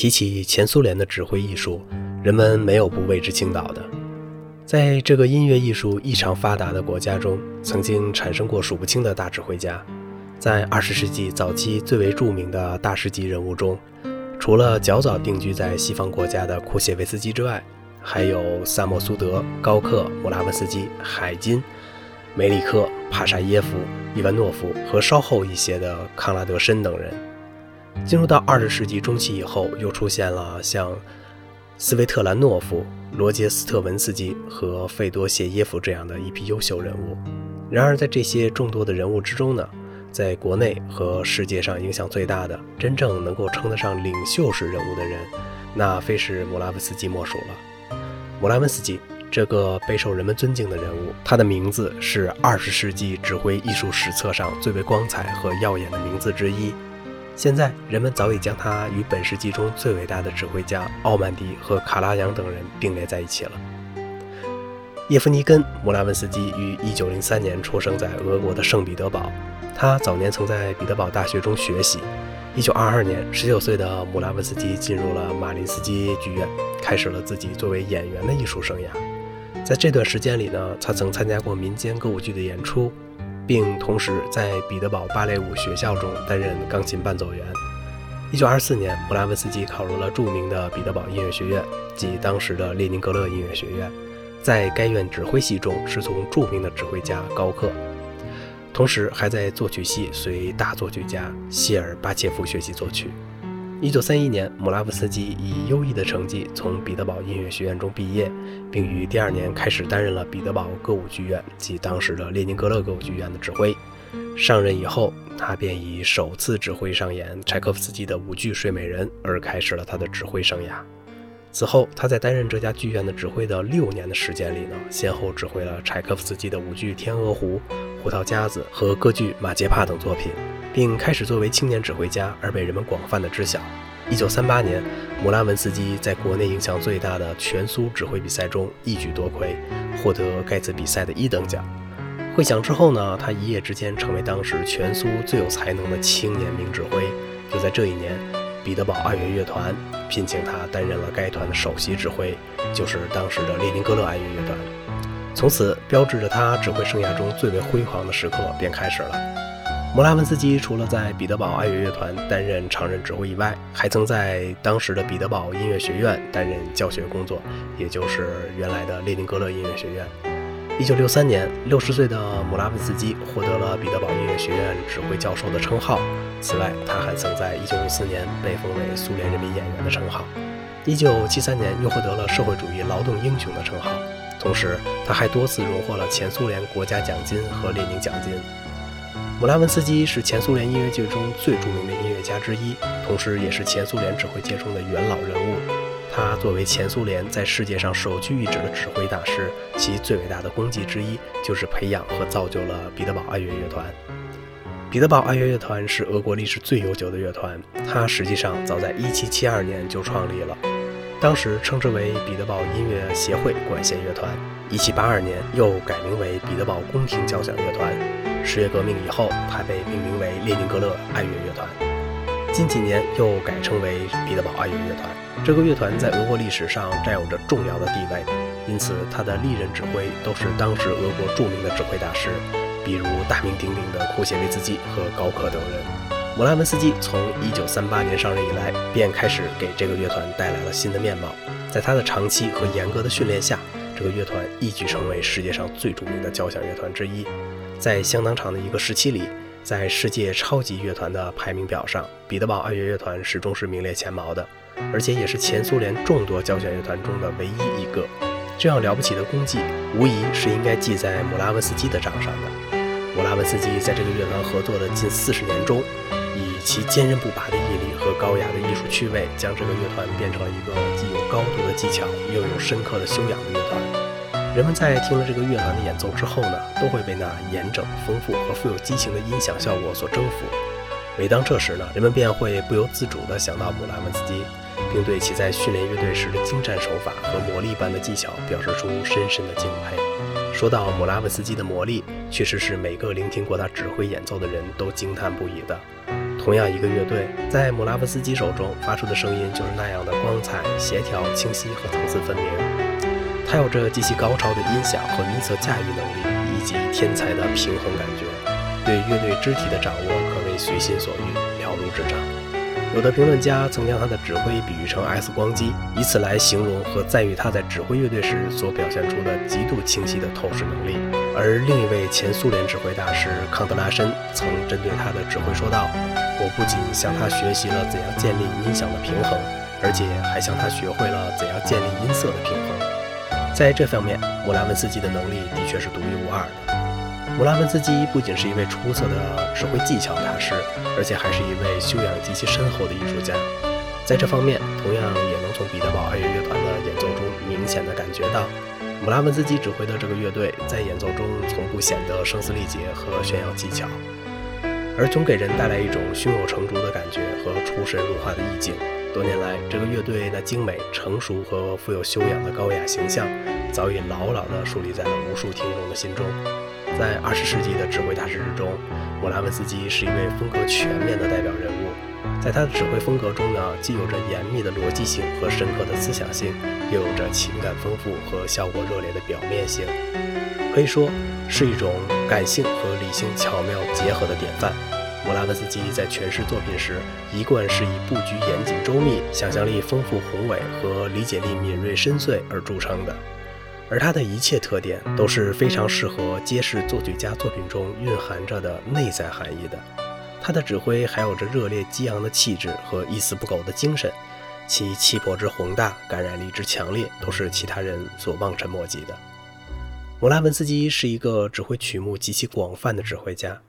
提起前苏联的指挥艺术，人们没有不为之倾倒的。在这个音乐艺术异常发达的国家中，曾经产生过数不清的大指挥家。在二十世纪早期最为著名的大师级人物中，除了较早定居在西方国家的库谢维斯基之外，还有萨默苏德、高克、穆拉文斯基、海金、梅里克、帕沙耶夫、伊万诺夫和稍后一些的康拉德申等人。进入到二十世纪中期以后，又出现了像斯维特兰诺夫、罗杰斯特文斯基和费多谢耶夫这样的一批优秀人物。然而，在这些众多的人物之中呢？在国内和世界上影响最大的、真正能够称得上领袖式人物的人，那非是穆拉文斯基莫属了。穆拉文斯基这个备受人们尊敬的人物，他的名字是二十世纪指挥艺术史册上最为光彩和耀眼的名字之一。现在，人们早已将他与本世纪中最伟大的指挥家奥曼迪和卡拉扬等人并列在一起了。叶夫尼根·穆拉文斯基于1903年出生在俄国的圣彼得堡。他早年曾在彼得堡大学中学习。1922年，19岁的穆拉文斯基进入了马林斯基剧院，开始了自己作为演员的艺术生涯。在这段时间里呢，他曾参加过民间歌舞剧的演出，并同时在彼得堡芭蕾舞学校中担任钢琴伴奏员。1924年，布拉文斯基考入了著名的彼得堡音乐学院，及当时的列宁格勒音乐学院。在该院指挥系中，师从著名的指挥家高克。同时，还在作曲系随大作曲家谢尔巴切夫学习作曲。一九三一年，姆拉夫斯基以优异的成绩从彼得堡音乐学院中毕业，并于第二年开始担任了彼得堡歌舞剧院及当时的列宁格勒歌舞剧院的指挥。上任以后，他便以首次指挥上演柴可夫斯基的舞剧《睡美人》而开始了他的指挥生涯。此后，他在担任这家剧院的指挥的六年的时间里呢，先后指挥了柴可夫斯基的舞剧《天鹅湖》。《胡桃夹子》和歌剧《马杰帕》等作品，并开始作为青年指挥家而被人们广泛的知晓。一九三八年，姆拉文斯基在国内影响最大的全苏指挥比赛中一举夺魁，获得该次比赛的一等奖。会响之后呢，他一夜之间成为当时全苏最有才能的青年名指挥。就在这一年，彼得堡爱乐乐团聘请他担任了该团的首席指挥，就是当时的列宁格勒爱乐乐团。从此，标志着他指挥生涯中最为辉煌的时刻便开始了。莫拉文斯基除了在彼得堡爱乐乐团担任常任指挥以外，还曾在当时的彼得堡音乐学院担任教学工作，也就是原来的列宁格勒音乐学院。一九六三年，六十岁的姆拉文斯基获得了彼得堡音乐学院指挥教授的称号。此外，他还曾在一九五四年被封为苏联人民演员的称号。一九七三年，又获得了社会主义劳动英雄的称号。同时，他还多次荣获了前苏联国家奖金和列宁奖金。姆拉文斯基是前苏联音乐界中最著名的音乐家之一，同时也是前苏联指挥界中的元老人物。他作为前苏联在世界上首屈一指的指挥大师，其最伟大的功绩之一就是培养和造就了彼得堡爱乐乐团。彼得堡爱乐乐团是俄国历史最悠久的乐团，它实际上早在1772年就创立了。当时称之为彼得堡音乐协会管弦乐团，一七八二年又改名为彼得堡宫廷交响乐团。十月革命以后，它被命名为列宁格勒爱乐乐团。近几年又改称为彼得堡爱乐乐团。这个乐团在俄国历史上占有着重要的地位，因此它的历任指挥都是当时俄国著名的指挥大师，比如大名鼎鼎的库谢维斯基和高克等人。姆拉文斯基从1938年上任以来，便开始给这个乐团带来了新的面貌。在他的长期和严格的训练下，这个乐团一举成为世界上最著名的交响乐团之一。在相当长的一个时期里，在世界超级乐团的排名表上，彼得堡爱乐乐团始终是名列前茅的，而且也是前苏联众多交响乐团中的唯一一个。这样了不起的功绩，无疑是应该记在姆拉文斯基的账上的。姆拉文斯基在这个乐团合作的近四十年中，以其坚韧不拔的毅力和高雅的艺术趣味，将这个乐团变成了一个既有高度的技巧又有深刻的修养的乐团。人们在听了这个乐团的演奏之后呢，都会被那严整、丰富和富有激情的音响效果所征服。每当这时呢，人们便会不由自主地想到姆拉文斯基，并对其在训练乐队时的精湛手法和魔力般的技巧表示出深深的敬佩。说到姆拉文斯基的魔力，确实是每个聆听过他指挥演奏的人都惊叹不已的。同样一个乐队，在姆拉文斯基手中发出的声音就是那样的光彩、协调、清晰和层次分明。他有着极其高超的音响和音色驾驭能力，以及天才的平衡感觉，对乐队肢体的掌握可谓随心所欲、了如指掌。有的评论家曾将他的指挥比喻成 X 光机，以此来形容和赞誉他在指挥乐队时所表现出的极度清晰的透视能力。而另一位前苏联指挥大师康德拉申曾针对他的指挥说道：“我不仅向他学习了怎样建立音响的平衡，而且还向他学会了怎样建立音色的平衡。”在这方面，穆拉文斯基的能力的确是独一无二的。穆拉文斯基不仅是一位出色的指挥技巧大师，而且还是一位修养极其深厚的艺术家。在这方面，同样也能从彼得堡爱乐乐团的演奏中明显的感觉到，穆拉文斯基指挥的这个乐队在演奏中从不显得声嘶力竭和炫耀技巧，而总给人带来一种胸有成竹的感觉和出神入化的意境。多年来，这个乐队那精美、成熟和富有修养的高雅形象，早已牢牢地树立在了无数听众的心中。在二十世纪的指挥大师之中，莫拉文斯基是一位风格全面的代表人物。在他的指挥风格中呢，既有着严密的逻辑性和深刻的思想性，又有着情感丰富和效果热烈的表面性，可以说是一种感性和理性巧妙结合的典范。莫拉文斯基在诠释作品时，一贯是以布局严谨周密、想象力丰富宏伟和理解力敏锐深邃而著称的。而他的一切特点都是非常适合揭示作曲家作品中蕴含着的内在含义的。他的指挥还有着热烈激昂的气质和一丝不苟的精神，其气魄之宏大、感染力之强烈，都是其他人所望尘莫及的。摩拉文斯基是一个指挥曲目极其广泛的指挥家。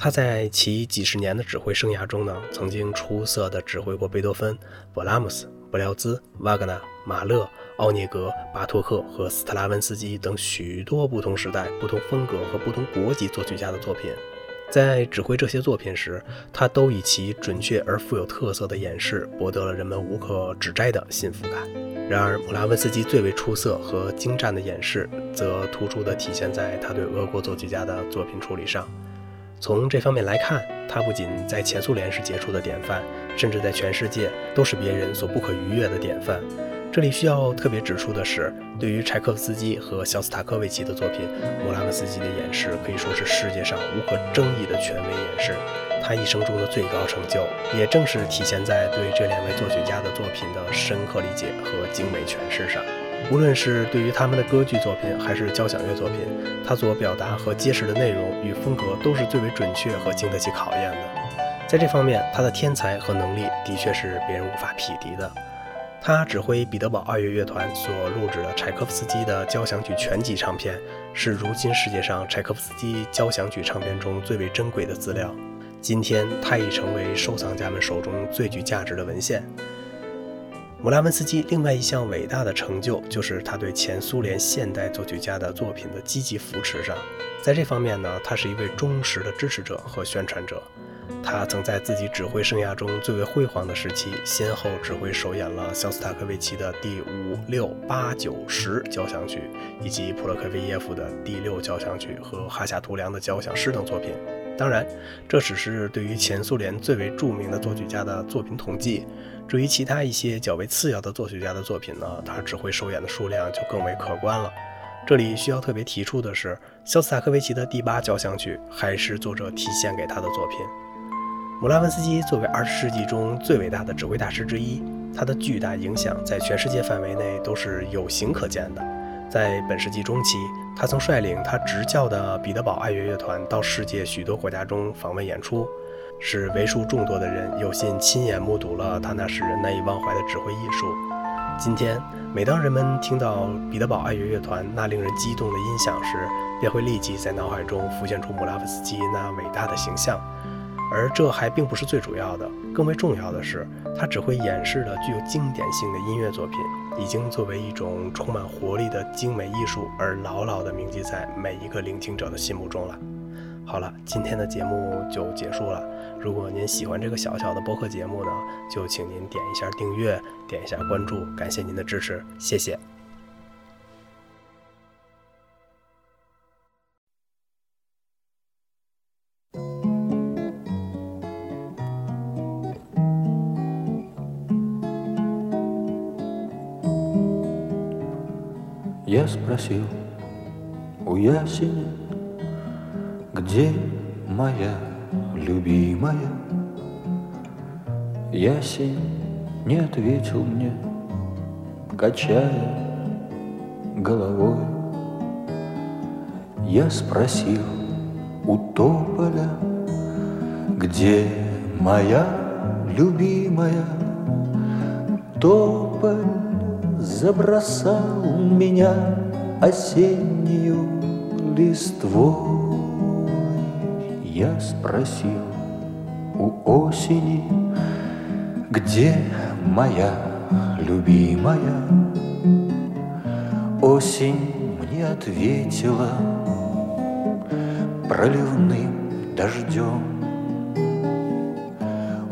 他在其几十年的指挥生涯中呢，曾经出色地指挥过贝多芬、勃拉姆斯、布廖兹、瓦格纳、马勒、奥涅格、巴托克和斯特拉文斯基等许多不同时代、不同风格和不同国籍作曲家的作品。在指挥这些作品时，他都以其准确而富有特色的演示博得了人们无可指摘的幸福感。然而，姆拉文斯基最为出色和精湛的演示，则突出地体现在他对俄国作曲家的作品处理上。从这方面来看，他不仅在前苏联是杰出的典范，甚至在全世界都是别人所不可逾越的典范。这里需要特别指出的是，对于柴可夫斯基和肖斯塔科维奇的作品，莫拉文斯基的演示可以说是世界上无可争议的权威演示。他一生中的最高成就，也正是体现在对这两位作曲家的作品的深刻理解和精美诠释上。无论是对于他们的歌剧作品，还是交响乐作品，他所表达和揭示的内容与风格都是最为准确和经得起考验的。在这方面，他的天才和能力的确是别人无法匹敌的。他指挥彼得堡爱乐乐团所录制的柴可夫斯基的交响曲全集唱片，是如今世界上柴可夫斯基交响曲唱片中最为珍贵的资料。今天，它已成为收藏家们手中最具价值的文献。姆拉文斯基另外一项伟大的成就，就是他对前苏联现代作曲家的作品的积极扶持上。在这方面呢，他是一位忠实的支持者和宣传者。他曾在自己指挥生涯中最为辉煌的时期，先后指挥首演了肖斯塔科维奇的第五、六、八、九、十交响曲，以及普罗科菲耶夫的第六交响曲和哈夏图良的交响诗等作品。当然，这只是对于前苏联最为著名的作曲家的作品统计。至于其他一些较为次要的作曲家的作品呢，他指挥首演的数量就更为可观了。这里需要特别提出的是，肖斯塔科维奇的第八交响曲还是作者提献给他的作品。姆拉文斯基作为二十世纪中最伟大的指挥大师之一，他的巨大影响在全世界范围内都是有形可见的。在本世纪中期，他曾率领他执教的彼得堡爱乐乐团到世界许多国家中访问演出。使为数众多的人有幸亲眼目睹了他那使人难以忘怀的指挥艺术。今天，每当人们听到彼得堡爱乐乐团那令人激动的音响时，便会立即在脑海中浮现出姆拉夫斯基那伟大的形象。而这还并不是最主要的，更为重要的是，他指挥演示的具有经典性的音乐作品，已经作为一种充满活力的精美艺术而牢牢地铭记在每一个聆听者的心目中了。好了，今天的节目就结束了。如果您喜欢这个小小的播客节目呢，就请您点一下订阅，点一下关注，感谢您的支持，谢谢。Yes, Brasil. Oh, yes, yes. Где моя любимая? Ясень не ответил мне, качая головой. Я спросил у тополя, где моя любимая? Тополь забросал меня осеннюю листвой. Я спросил у осени, где моя любимая? Осень мне ответила проливным дождем.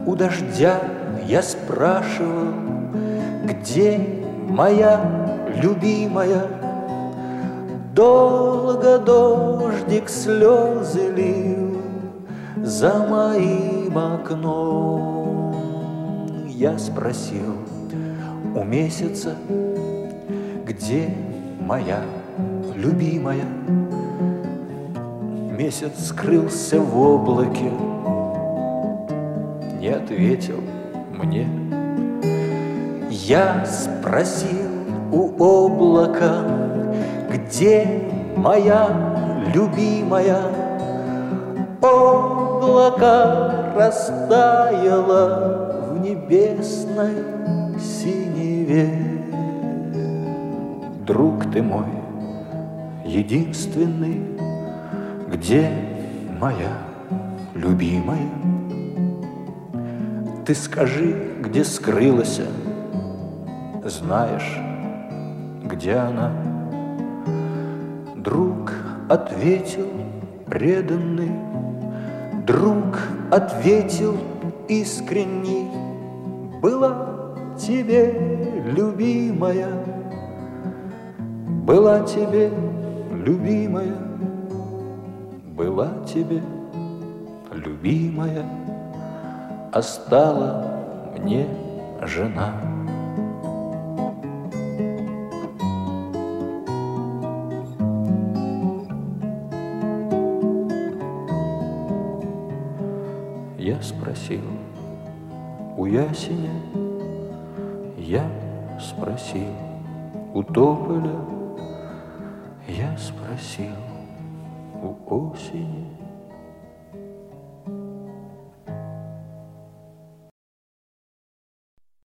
У дождя я спрашивал, где моя любимая? Долго дождик слезы лил за моим окном. Я спросил у месяца, где моя любимая? Месяц скрылся в облаке, не ответил мне. Я спросил у облака, где моя любимая? Облако растаяло в небесной синеве. Друг ты мой, единственный, где моя любимая? Ты скажи, где скрылась, знаешь, где она? Друг ответил преданный, Друг ответил искренний, Была тебе любимая, Была тебе любимая, Была тебе любимая, А стала мне жена. Я спросил у ясеня, я спросил у тополя, я спросил у осени.